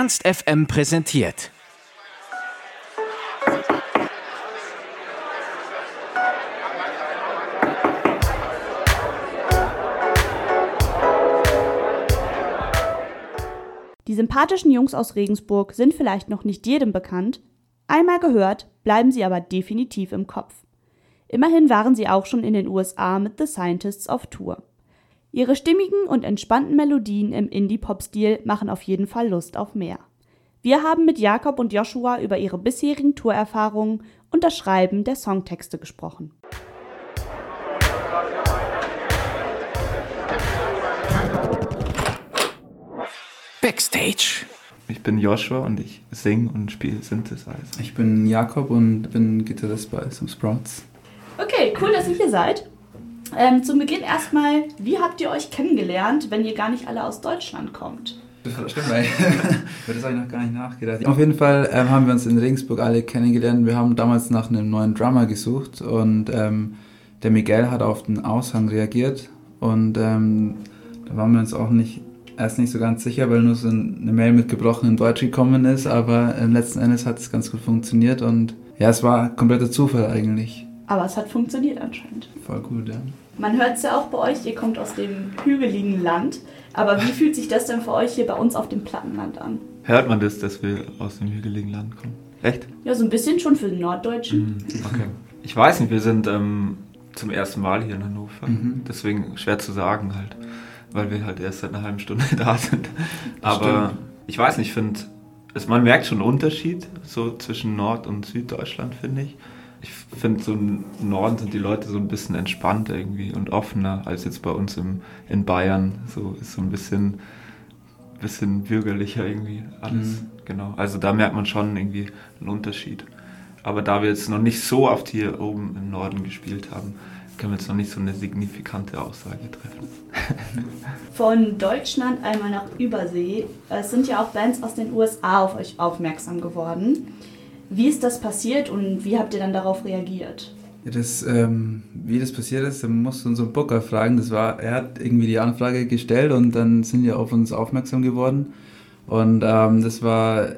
Ernst FM präsentiert. Die sympathischen Jungs aus Regensburg sind vielleicht noch nicht jedem bekannt, einmal gehört, bleiben sie aber definitiv im Kopf. Immerhin waren sie auch schon in den USA mit The Scientists auf Tour. Ihre stimmigen und entspannten Melodien im Indie-Pop-Stil machen auf jeden Fall Lust auf mehr. Wir haben mit Jakob und Joshua über ihre bisherigen Tourerfahrungen und das Schreiben der Songtexte gesprochen. Backstage. Ich bin Joshua und ich singe und spiele Synthesizer. Ich bin Jakob und bin Gitarrist bei Some Sprouts. Okay, cool, dass ihr hier seid. Ähm, zum Beginn erstmal, wie habt ihr euch kennengelernt, wenn ihr gar nicht alle aus Deutschland kommt? Stimmt eigentlich. das habe ich noch gar nicht nachgedacht. Auf jeden Fall ähm, haben wir uns in Regensburg alle kennengelernt. Wir haben damals nach einem neuen Drummer gesucht und ähm, der Miguel hat auf den Aushang reagiert und ähm, da waren wir uns auch nicht erst nicht so ganz sicher, weil nur so eine Mail mit gebrochenem Deutsch gekommen ist, aber äh, letzten Endes hat es ganz gut funktioniert und ja, es war kompletter Zufall eigentlich. Aber es hat funktioniert anscheinend. Voll gut, ja. Man hört es ja auch bei euch, ihr kommt aus dem hügeligen Land. Aber wie fühlt sich das denn für euch hier bei uns auf dem Plattenland an? Hört man das, dass wir aus dem hügeligen Land kommen? Echt? Ja, so ein bisschen schon für den Norddeutschen. Mhm, okay. Ich weiß nicht, wir sind ähm, zum ersten Mal hier in Hannover. Mhm. Deswegen schwer zu sagen halt weil wir halt erst seit einer halben Stunde da sind. Aber Stimmt. ich weiß nicht, ich finde, man merkt schon einen Unterschied so zwischen Nord- und Süddeutschland, finde ich. Ich finde, so im Norden sind die Leute so ein bisschen entspannter irgendwie und offener als jetzt bei uns im, in Bayern. So ist so ein bisschen, bisschen bürgerlicher irgendwie alles. Mhm. Genau. Also da merkt man schon irgendwie einen Unterschied. Aber da wir jetzt noch nicht so oft hier oben im Norden gespielt haben, können wir jetzt noch nicht so eine signifikante Aussage treffen. Von Deutschland einmal nach Übersee. Es sind ja auch Bands aus den USA auf euch aufmerksam geworden. Wie ist das passiert und wie habt ihr dann darauf reagiert? Ja, das, ähm, wie das passiert ist, dann musst du unseren Booker fragen. Das war, er hat irgendwie die Anfrage gestellt und dann sind wir auf uns aufmerksam geworden. Und ähm, das war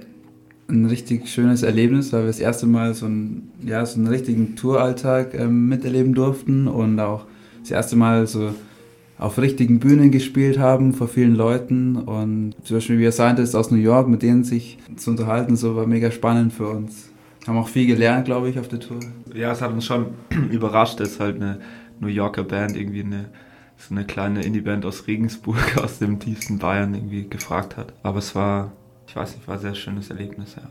ein richtig schönes Erlebnis, weil wir das erste Mal so, ein, ja, so einen richtigen Touralltag ähm, miterleben durften und auch das erste Mal so auf richtigen Bühnen gespielt haben vor vielen Leuten und zum Beispiel wie Scientist aus New York, mit denen sich zu unterhalten, so war mega spannend für uns. Haben auch viel gelernt, glaube ich, auf der Tour. Ja, es hat uns schon überrascht, dass halt eine New Yorker Band irgendwie eine so eine kleine Indie-Band aus Regensburg, aus dem tiefsten Bayern irgendwie gefragt hat. Aber es war ich weiß nicht, war ein sehr schönes Erlebnis, ja.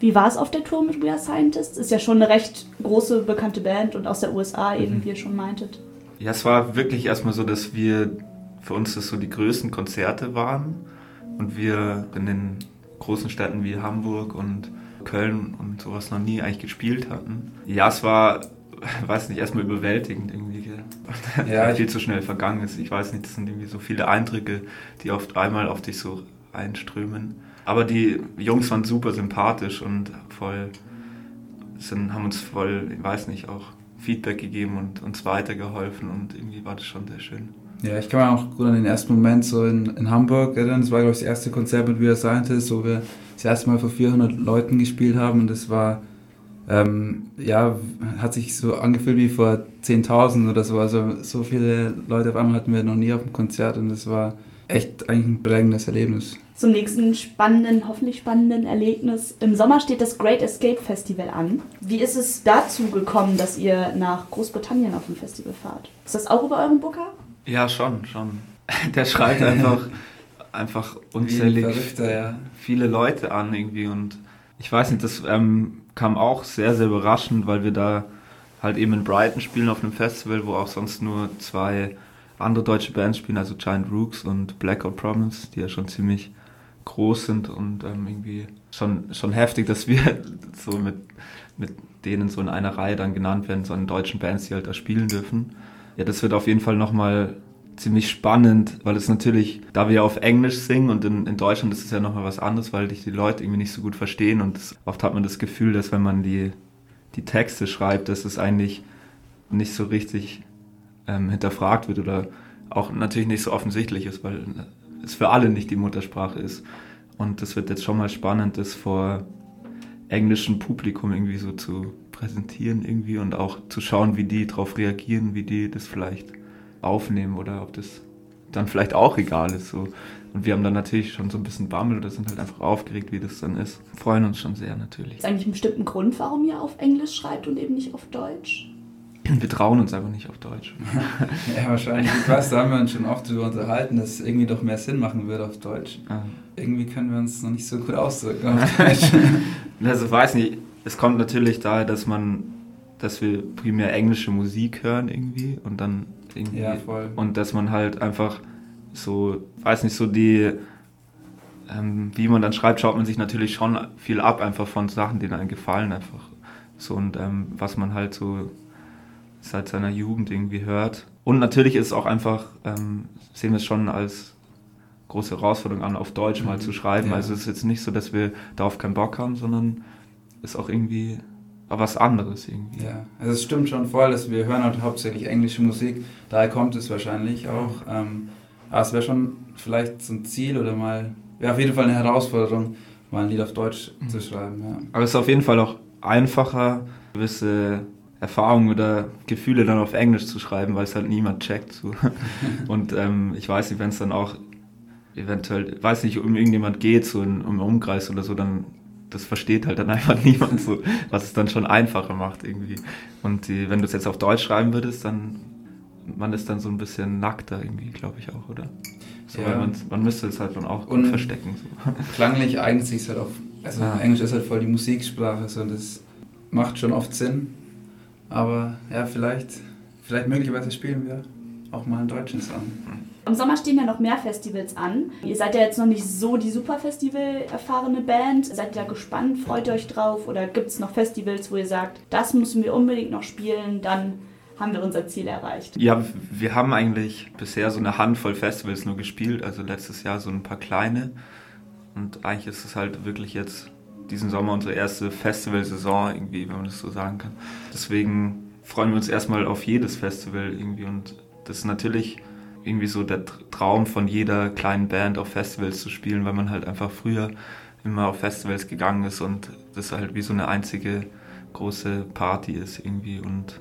Wie war es auf der Tour mit We Are Scientists? Ist ja schon eine recht große, bekannte Band und aus der USA eben, mhm. wie ihr schon meintet. Ja, es war wirklich erstmal so, dass wir, für uns das so die größten Konzerte waren und wir in den großen Städten wie Hamburg und Köln und sowas noch nie eigentlich gespielt hatten. Ja, es war, weiß nicht, erstmal überwältigend irgendwie. Ja, viel zu schnell vergangen ist. Ich weiß nicht, das sind irgendwie so viele Eindrücke, die oft einmal auf dich so einströmen. Aber die Jungs waren super sympathisch und voll, sind, haben uns voll, ich weiß nicht, auch Feedback gegeben und uns weitergeholfen und irgendwie war das schon sehr schön. Ja, ich kann mich auch gut an den ersten Moment so in, in Hamburg erinnern. Das war, glaube ich, das erste Konzert mit We Are Scientists, wo wir das erste Mal vor 400 Leuten gespielt haben und das war, ähm, ja, hat sich so angefühlt wie vor 10.000 oder so. Also so viele Leute auf einmal hatten wir noch nie auf dem Konzert und das war echt eigentlich ein prägendes Erlebnis zum nächsten spannenden, hoffentlich spannenden Erlebnis. Im Sommer steht das Great Escape Festival an. Wie ist es dazu gekommen, dass ihr nach Großbritannien auf dem Festival fahrt? Ist das auch über euren Booker? Ja, schon, schon. Der schreibt einfach, einfach unzählig ja. viele Leute an irgendwie und ich weiß nicht, das ähm, kam auch sehr, sehr überraschend, weil wir da halt eben in Brighton spielen auf einem Festival, wo auch sonst nur zwei andere deutsche Bands spielen, also Giant Rooks und Blackout Promise, die ja schon ziemlich groß sind und ähm, irgendwie schon, schon heftig, dass wir so mit, mit denen so in einer Reihe dann genannt werden, so an deutschen Bands, die halt da spielen dürfen. Ja, das wird auf jeden Fall nochmal ziemlich spannend, weil es natürlich, da wir ja auf Englisch singen und in, in Deutschland ist es ja nochmal was anderes, weil dich die Leute irgendwie nicht so gut verstehen und das, oft hat man das Gefühl, dass wenn man die, die Texte schreibt, dass es eigentlich nicht so richtig ähm, hinterfragt wird oder auch natürlich nicht so offensichtlich ist, weil es für alle nicht die Muttersprache ist. Und das wird jetzt schon mal spannend, das vor englischem Publikum irgendwie so zu präsentieren irgendwie und auch zu schauen, wie die darauf reagieren, wie die das vielleicht aufnehmen oder ob das dann vielleicht auch egal ist. So. Und wir haben dann natürlich schon so ein bisschen Bammel oder sind halt einfach aufgeregt, wie das dann ist. Freuen uns schon sehr natürlich. Ist eigentlich einen bestimmten Grund, warum ihr auf Englisch schreibt und eben nicht auf Deutsch? Wir trauen uns einfach nicht auf Deutsch. ja, wahrscheinlich. Ich weiß, da haben wir uns schon oft darüber unterhalten, dass es irgendwie doch mehr Sinn machen würde auf Deutsch. Ah. Irgendwie können wir uns noch nicht so gut ausdrücken auf Deutsch. also weiß nicht, es kommt natürlich daher, dass man, dass wir primär englische Musik hören irgendwie und dann irgendwie. Ja, voll. Und dass man halt einfach so, weiß nicht, so die, ähm, wie man dann schreibt, schaut man sich natürlich schon viel ab, einfach von Sachen, die einem gefallen, einfach. So und ähm, was man halt so seit seiner Jugend irgendwie hört. Und natürlich ist es auch einfach, ähm, sehen wir es schon als große Herausforderung an, auf Deutsch mhm. mal zu schreiben. Ja. Also es ist jetzt nicht so, dass wir darauf keinen Bock haben, sondern ist auch irgendwie was anderes irgendwie. Ja, also es stimmt schon voll, dass wir hören halt hauptsächlich englische Musik, daher kommt es wahrscheinlich auch. Ähm, aber es wäre schon vielleicht so ein Ziel oder mal, wäre auf jeden Fall eine Herausforderung, mal ein Lied auf Deutsch mhm. zu schreiben. Ja. Aber es ist auf jeden Fall auch einfacher, gewisse Erfahrungen oder Gefühle dann auf Englisch zu schreiben, weil es halt niemand checkt. So. Und ähm, ich weiß nicht, wenn es dann auch eventuell, weiß nicht, um irgendjemand geht, so in, um Umkreis oder so, dann das versteht halt dann einfach niemand so, was es dann schon einfacher macht irgendwie. Und die, wenn du es jetzt auf Deutsch schreiben würdest, dann man ist dann so ein bisschen nackter irgendwie, glaube ich auch, oder? So, ja. man, man müsste es halt dann auch gut verstecken. So. Klanglich eignet sich halt auf, also ah. Englisch ist halt voll die Musiksprache, so das macht schon oft Sinn. Aber ja, vielleicht, vielleicht möglicherweise spielen wir auch mal einen deutschen Song. Im Sommer stehen ja noch mehr Festivals an. Ihr seid ja jetzt noch nicht so die super Festival-erfahrene Band. Seid ihr da gespannt? Freut ihr euch drauf? Oder gibt es noch Festivals, wo ihr sagt, das müssen wir unbedingt noch spielen, dann haben wir unser Ziel erreicht? Ja, wir haben eigentlich bisher so eine Handvoll Festivals nur gespielt. Also letztes Jahr so ein paar kleine. Und eigentlich ist es halt wirklich jetzt diesen Sommer unsere erste Festivalsaison irgendwie, wenn man das so sagen kann. Deswegen freuen wir uns erstmal auf jedes Festival irgendwie und das ist natürlich irgendwie so der Traum von jeder kleinen Band auf Festivals zu spielen, weil man halt einfach früher immer auf Festivals gegangen ist und das halt wie so eine einzige große Party ist irgendwie und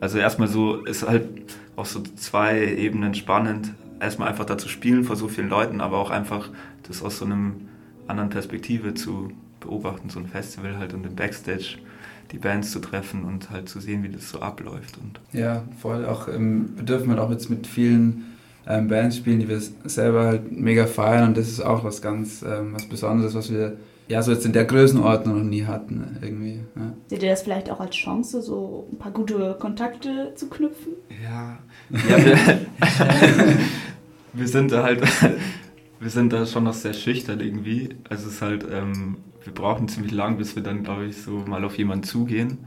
also erstmal so ist halt auf so zwei Ebenen spannend, erstmal einfach da zu spielen vor so vielen Leuten, aber auch einfach das aus so einem anderen Perspektive zu beobachten, so ein Festival halt und im Backstage die Bands zu treffen und halt zu sehen, wie das so abläuft. Und ja, voll. Auch ähm, wir dürfen halt auch jetzt mit vielen ähm, Bands spielen, die wir selber halt mega feiern und das ist auch was ganz ähm, was Besonderes, was wir ja so jetzt in der Größenordnung noch nie hatten irgendwie. Ja. Seht ihr das vielleicht auch als Chance, so ein paar gute Kontakte zu knüpfen? Ja, ja wir, wir sind da halt wir sind da schon noch sehr schüchtern irgendwie. Also es ist halt, ähm, wir brauchen ziemlich lang, bis wir dann, glaube ich, so mal auf jemanden zugehen.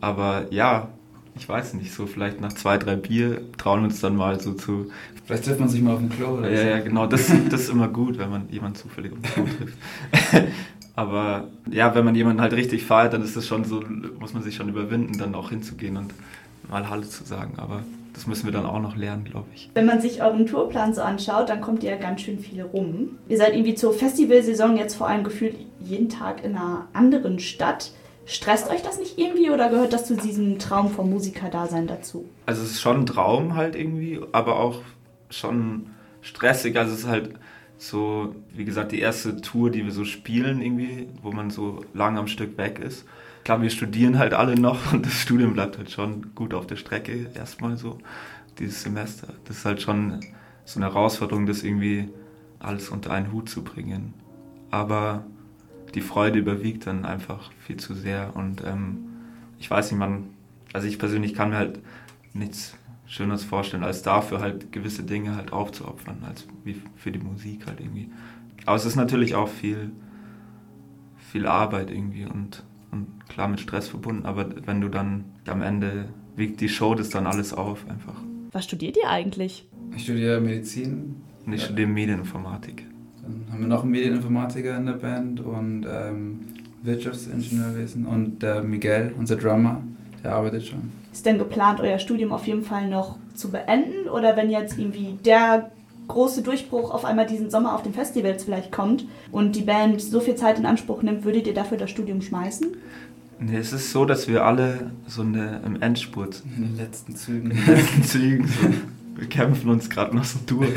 Aber ja, ich weiß nicht, so vielleicht nach zwei, drei Bier trauen wir uns dann mal so zu. Vielleicht trifft man sich mal auf dem Klo oder Ja, so. ja, genau. Das, das ist immer gut, wenn man jemanden zufällig auf dem Klo trifft. Aber ja, wenn man jemanden halt richtig feiert, dann ist das schon so, muss man sich schon überwinden, dann auch hinzugehen und mal Hallo zu sagen. Aber das müssen wir dann auch noch lernen, glaube ich. Wenn man sich euren Tourplan so anschaut, dann kommt ihr ja ganz schön viel rum. Ihr seid irgendwie zur Festivalsaison jetzt vor allem gefühlt jeden Tag in einer anderen Stadt. Stresst euch das nicht irgendwie oder gehört das zu diesem Traum vom Musikerdasein dazu? Also es ist schon ein Traum halt irgendwie, aber auch schon stressig. Also es ist halt so, wie gesagt, die erste Tour, die wir so spielen irgendwie, wo man so lange am Stück weg ist klar, wir studieren halt alle noch und das Studium bleibt halt schon gut auf der Strecke erstmal so, dieses Semester. Das ist halt schon so eine Herausforderung, das irgendwie alles unter einen Hut zu bringen. Aber die Freude überwiegt dann einfach viel zu sehr und ähm, ich weiß nicht, man, also ich persönlich kann mir halt nichts Schöneres vorstellen, als dafür halt gewisse Dinge halt aufzuopfern, als wie für die Musik halt irgendwie. Aber es ist natürlich auch viel, viel Arbeit irgendwie und und klar mit Stress verbunden, aber wenn du dann am Ende wiegt die Show das dann alles auf einfach. Was studiert ihr eigentlich? Ich studiere Medizin. Und ich ja. studiere Medieninformatik. Dann haben wir noch einen Medieninformatiker in der Band und ähm, Wirtschaftsingenieurwesen und der Miguel, unser Drummer, der arbeitet schon. Ist denn geplant, euer Studium auf jeden Fall noch zu beenden oder wenn jetzt irgendwie der große Durchbruch auf einmal diesen Sommer auf den Festivals vielleicht kommt und die Band so viel Zeit in Anspruch nimmt, würdet ihr dafür das Studium schmeißen? Nee, es ist so, dass wir alle so eine, im Endspurt. In den letzten Zügen. In den letzten Zügen. So, wir kämpfen uns gerade noch so durch.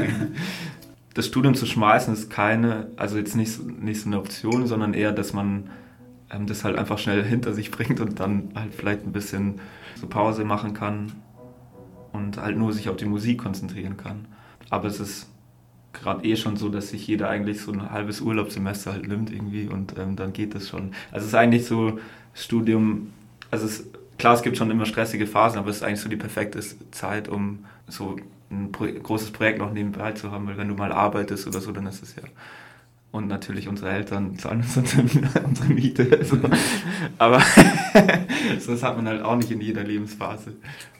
Das Studium zu schmeißen ist keine, also jetzt nicht, nicht so eine Option, sondern eher, dass man ähm, das halt einfach schnell hinter sich bringt und dann halt vielleicht ein bisschen so Pause machen kann und halt nur sich auf die Musik konzentrieren kann. Aber es ist gerade eh schon so, dass sich jeder eigentlich so ein halbes Urlaubssemester halt nimmt irgendwie und ähm, dann geht das schon. Also es ist eigentlich so Studium, also es, klar, es gibt schon immer stressige Phasen, aber es ist eigentlich so die perfekte Zeit, um so ein Pro großes Projekt noch nebenbei zu haben, weil wenn du mal arbeitest oder so, dann ist es ja. Und natürlich unsere Eltern zahlen uns unsere Miete. Also. Aber das hat man halt auch nicht in jeder Lebensphase,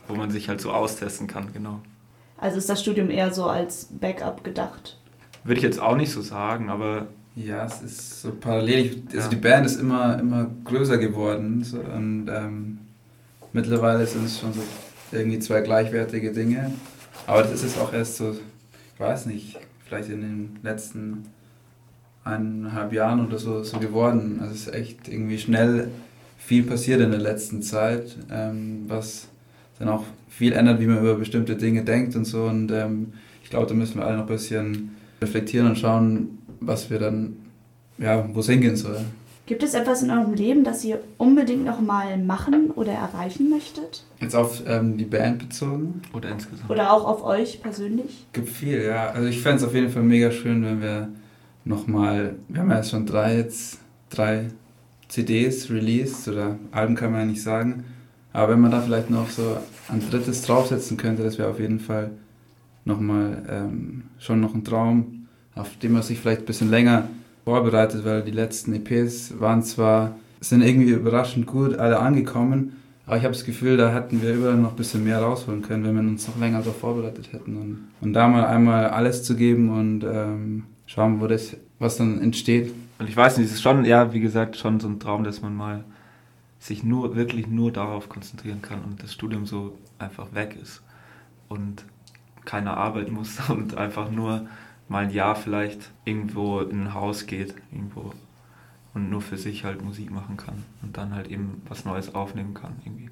wo man sich halt so austesten kann, genau. Also ist das Studium eher so als Backup gedacht? Würde ich jetzt auch nicht so sagen, aber. Ja, es ist so parallel. Also ja. die Band ist immer, immer größer geworden so, und ähm, mittlerweile sind es schon so irgendwie zwei gleichwertige Dinge. Aber das ist es auch erst so, ich weiß nicht, vielleicht in den letzten eineinhalb Jahren oder so, so geworden. Also es ist echt irgendwie schnell viel passiert in der letzten Zeit, ähm, was dann auch viel ändert, wie man über bestimmte Dinge denkt und so. Und ähm, ich glaube, da müssen wir alle noch ein bisschen reflektieren und schauen, was wir dann, ja, wo es hingehen soll. Gibt es etwas in eurem Leben, das ihr unbedingt noch mal machen oder erreichen möchtet? Jetzt auf ähm, die Band bezogen? Oder insgesamt? Oder auch auf euch persönlich? Gibt viel, ja. Also ich fände es auf jeden Fall mega schön, wenn wir noch mal, wir haben ja jetzt schon drei jetzt, drei CDs released oder Alben kann man ja nicht sagen, aber wenn man da vielleicht noch so ein drittes draufsetzen könnte, das wäre auf jeden Fall nochmal ähm, schon noch ein Traum, auf den man sich vielleicht ein bisschen länger vorbereitet, weil die letzten EPs waren zwar, sind irgendwie überraschend gut alle angekommen, aber ich habe das Gefühl, da hätten wir überall noch ein bisschen mehr rausholen können, wenn wir uns noch länger darauf vorbereitet hätten. Und, und da mal einmal alles zu geben und ähm, schauen, wo das, was dann entsteht. Und ich weiß nicht, es ist schon, ja, wie gesagt, schon so ein Traum, dass man mal sich nur, wirklich nur darauf konzentrieren kann und das Studium so einfach weg ist und keine Arbeit muss und einfach nur mal ein Jahr vielleicht irgendwo in ein Haus geht, irgendwo und nur für sich halt Musik machen kann und dann halt eben was Neues aufnehmen kann irgendwie.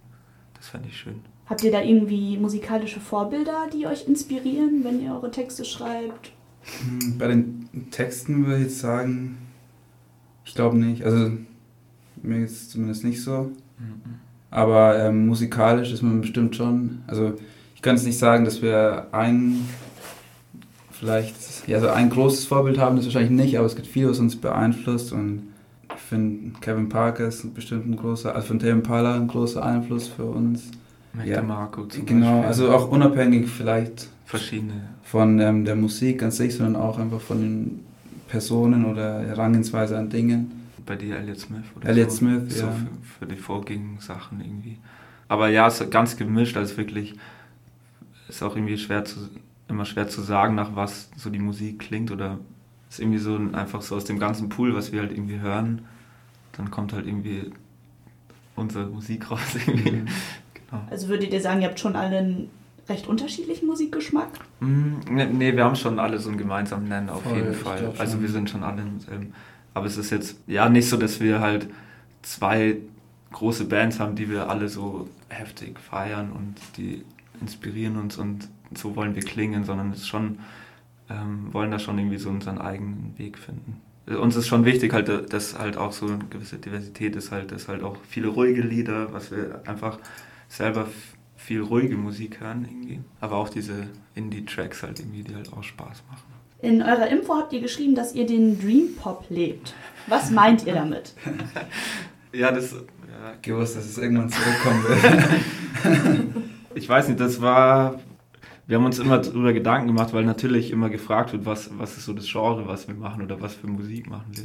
Das fände ich schön. Habt ihr da irgendwie musikalische Vorbilder, die euch inspirieren, wenn ihr eure Texte schreibt? Hm, bei den Texten würde ich jetzt sagen, ich glaube nicht. Also mir ist es zumindest nicht so. Mhm. Aber ähm, musikalisch ist man bestimmt schon. Also ich kann es nicht sagen, dass wir ein vielleicht, ja, so ein großes Vorbild haben, das wahrscheinlich nicht, aber es gibt viel, was uns beeinflusst und ich finde, Kevin Parker ist bestimmt ein großer, also von Tame Impala ein großer Einfluss für uns. ja, Marco zum Genau, Beispiel. also auch unabhängig vielleicht verschiedene von ähm, der Musik an sich, sondern auch einfach von den Personen oder Herangehensweise an Dinge. Bei dir Elliot Smith oder Elliot so, Smith, so ja. für, für die vorgängigen Sachen irgendwie. Aber ja, es ist ganz gemischt, also wirklich ist auch irgendwie schwer zu immer schwer zu sagen, nach was so die Musik klingt oder ist irgendwie so einfach so aus dem ganzen Pool, was wir halt irgendwie hören, dann kommt halt irgendwie unsere Musik raus irgendwie. Mhm. Genau. Also würdet ihr sagen, ihr habt schon alle einen recht unterschiedlichen Musikgeschmack? Mm, nee, nee, wir haben schon alle so einen gemeinsamen Nenner auf Voll, jeden Fall. Also wir sind schon alle im selben. Aber es ist jetzt ja nicht so, dass wir halt zwei große Bands haben, die wir alle so heftig feiern und die inspirieren uns und so wollen wir klingen, sondern es schon, ähm, wollen da schon irgendwie so unseren eigenen Weg finden. Uns ist schon wichtig, halt, dass halt auch so eine gewisse Diversität ist, halt, dass halt auch viele ruhige Lieder, was wir einfach selber viel ruhige Musik hören irgendwie, aber auch diese Indie-Tracks halt irgendwie, die halt auch Spaß machen. In eurer Info habt ihr geschrieben, dass ihr den Dream Pop lebt. Was meint ihr damit? ja, das. Ja, gewusst, dass es irgendwann zurückkommen wird. ich weiß nicht, das war wir haben uns immer darüber Gedanken gemacht, weil natürlich immer gefragt wird, was, was ist so das Genre, was wir machen oder was für Musik machen wir.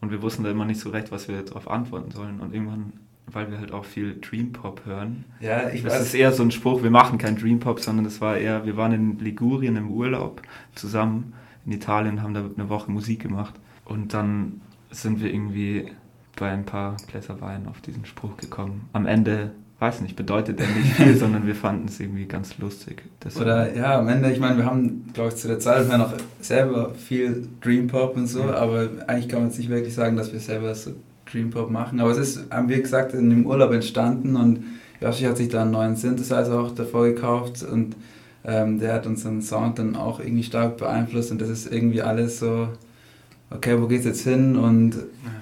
Und wir wussten da immer nicht so recht, was wir darauf antworten sollen. Und irgendwann, weil wir halt auch viel Dream Pop hören, ja, ich das weiß. ist eher so ein Spruch, wir machen kein Dream Pop, sondern das war eher, wir waren in Ligurien im Urlaub zusammen in Italien, haben da eine Woche Musik gemacht. Und dann sind wir irgendwie bei ein paar Gläser Wein auf diesen Spruch gekommen. Am Ende weiß nicht, bedeutet er nicht viel, sondern wir fanden es irgendwie ganz lustig. Deshalb. Oder ja, am Ende, ich meine, wir haben, glaube ich, zu der Zeit noch selber viel Dream Pop und so, mhm. aber eigentlich kann man jetzt nicht wirklich sagen, dass wir selber so Dream Pop machen. Aber es ist, haben wir gesagt, in dem Urlaub entstanden und Joshi hat sich da einen neuen Synthesizer auch davor gekauft und ähm, der hat unseren Sound dann auch irgendwie stark beeinflusst und das ist irgendwie alles so, okay, wo geht's jetzt hin? Und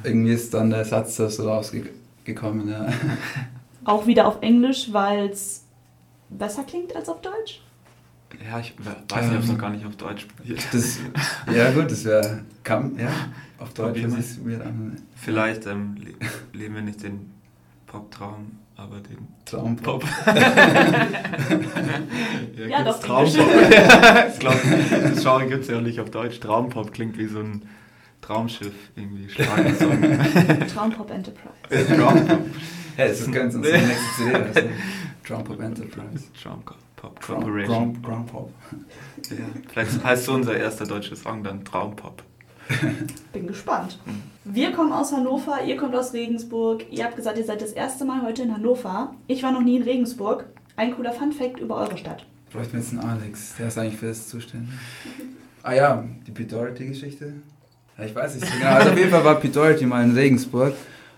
irgendwie ist dann der Satz da so rausgekommen, ja. Auch wieder auf Englisch, weil es besser klingt als auf Deutsch? Ja, ich weiß nicht, ob es noch gar nicht auf Deutsch das, Ja, gut, das wäre. Ja, auf Deutsch ist es wieder an. Vielleicht ähm, leben wir nicht den Pop-Traum, aber den Traumpop. ja doch, Traumpop. das, glaub, das Genre gibt es ja auch nicht auf Deutsch. Traumpop klingt wie so ein Traumschiff, irgendwie Schlagersong. Traumpop Enterprise. Traumpop. Ja, das ist ganz unsere nächste CD. Also Traumpop Enterprise. Traumpop Corporation. Traumpop. Ja, vielleicht heißt so unser erster deutscher Song dann Traumpop. Bin gespannt. Wir kommen aus Hannover, ihr kommt aus Regensburg. Ihr habt gesagt, ihr seid das erste Mal heute in Hannover. Ich war noch nie in Regensburg. Ein cooler Fun-Fact über eure Stadt. Bräuchten wir jetzt einen Alex, der ist eigentlich für das zuständig. Ah ja, die Pete Doherty-Geschichte. Ja, ich weiß nicht so genau. Also auf jeden Fall war Pete Doherty mal in Regensburg.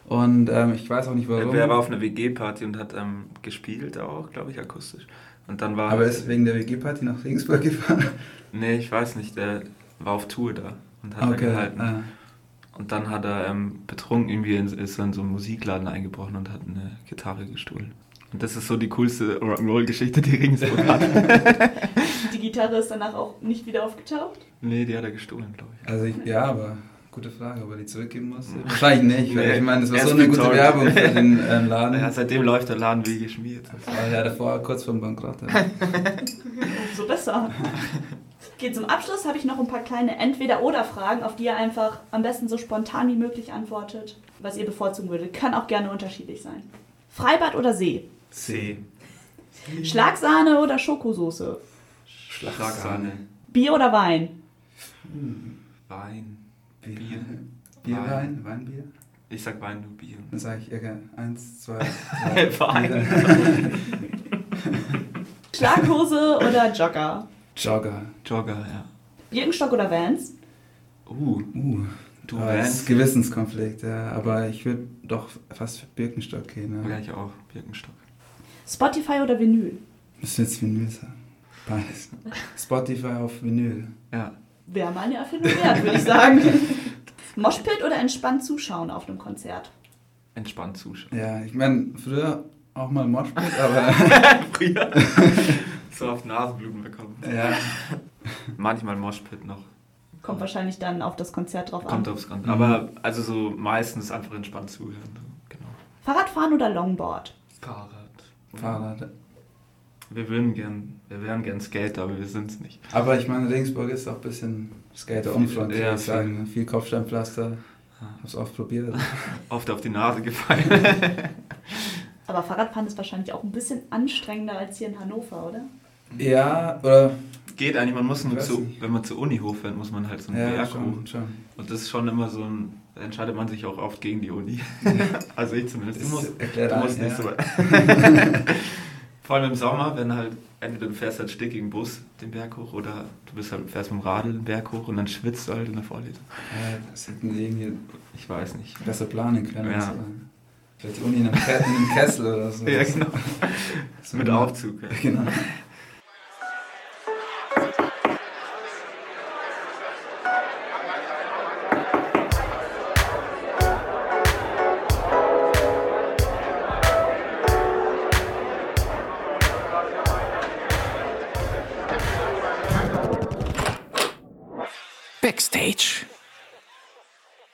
Und ähm, ich weiß auch nicht warum. Er war auf einer WG-Party und hat ähm, gespielt auch, glaube ich, akustisch. Und dann war Aber ist wegen der WG-Party nach Regensburg gefahren? Nee, ich weiß nicht. Der war auf Tour da und hat okay. da gehalten. Ah. Und dann hat er ähm, betrunken irgendwie in, ist in so einen Musikladen eingebrochen und hat eine Gitarre gestohlen. Und das ist so die coolste Rock'n'Roll-Geschichte, die Regensburg hat. die Gitarre ist danach auch nicht wieder aufgetaucht? Nee, die hat er gestohlen, glaube ich. Also ich, ja, aber gute Frage, ob er die zurückgeben muss. Wahrscheinlich nicht, weil nee, ich meine, das war so eine gute Werbung für den ähm, Laden. Ja, seitdem läuft der Laden wie geschmiert. War ja davor kurz vor dem Bankrott. so besser. Okay, zum Abschluss habe ich noch ein paar kleine Entweder-Oder-Fragen, auf die ihr einfach am besten so spontan wie möglich antwortet, was ihr bevorzugen würdet. Kann auch gerne unterschiedlich sein. Freibad oder See? See. Schlagsahne oder Schokosoße? Schlagsahne. Bier oder Wein? Hm, Wein. Bier. Bier, Bier Wein. Wein, Weinbier? Ich sag Wein, du Bier. Dann sage ich, okay, eins, zwei, drei. Wein. Schlaghose oder Jogger? Jogger. Jogger, ja. Birkenstock oder Vans? Uh. Uh. Du aber Vans? Ist Gewissenskonflikt, ja. Aber ich würde doch fast für Birkenstock gehen. Ja. ich auch, Birkenstock. Spotify oder Vinyl? Müssen jetzt Vinyl sein. Beides. Spotify auf Vinyl. Ja. Wäre mal eine Erfindung wert, würde ich sagen. Moshpit oder entspannt zuschauen auf einem Konzert? Entspannt zuschauen. Ja, ich meine, früher auch mal Moshpit, aber. früher? so auf Nasenbluten bekommen. Ja. Manchmal Moshpit noch. Kommt wahrscheinlich dann auf das Konzert drauf Kommt an. Kommt aufs Konzert. Aber also so meistens einfach entspannt zuhören. Genau. Fahrradfahren oder Longboard? Fahrrad. Fahrrad. Wir würden gern, wir wären gern Skater, aber wir sind es nicht. Aber ich meine, Regensburg ist auch ein bisschen Skater-unfreundlich, ja, ich sagen. Viel Kopfsteinpflaster. Hab's oft probiert. oft auf die Nase gefallen. aber Fahrradfahren ist wahrscheinlich auch ein bisschen anstrengender als hier in Hannover, oder? Ja, oder. Geht eigentlich, man muss nur zu, wenn man zur Uni hochfährt, muss man halt so einen ja, Berg schon, hoch. Schon. Und das ist schon immer so ein, entscheidet man sich auch oft gegen die Uni. also ich zumindest. Das du musst, du musst nicht ja. so Vor allem im Sommer, wenn halt, entweder du fährst halt stickigen Bus den Berg hoch oder du bist halt, fährst mit dem Radl den Berg hoch und dann schwitzt du halt in der Vorlesung. Ja, das hätten die irgendwie. Ich weiß nicht. Besser planen können. Ja. Vielleicht die Uni in einem, in einem Kessel oder so. Ja, genau. Mit Aufzug. Ja. Genau.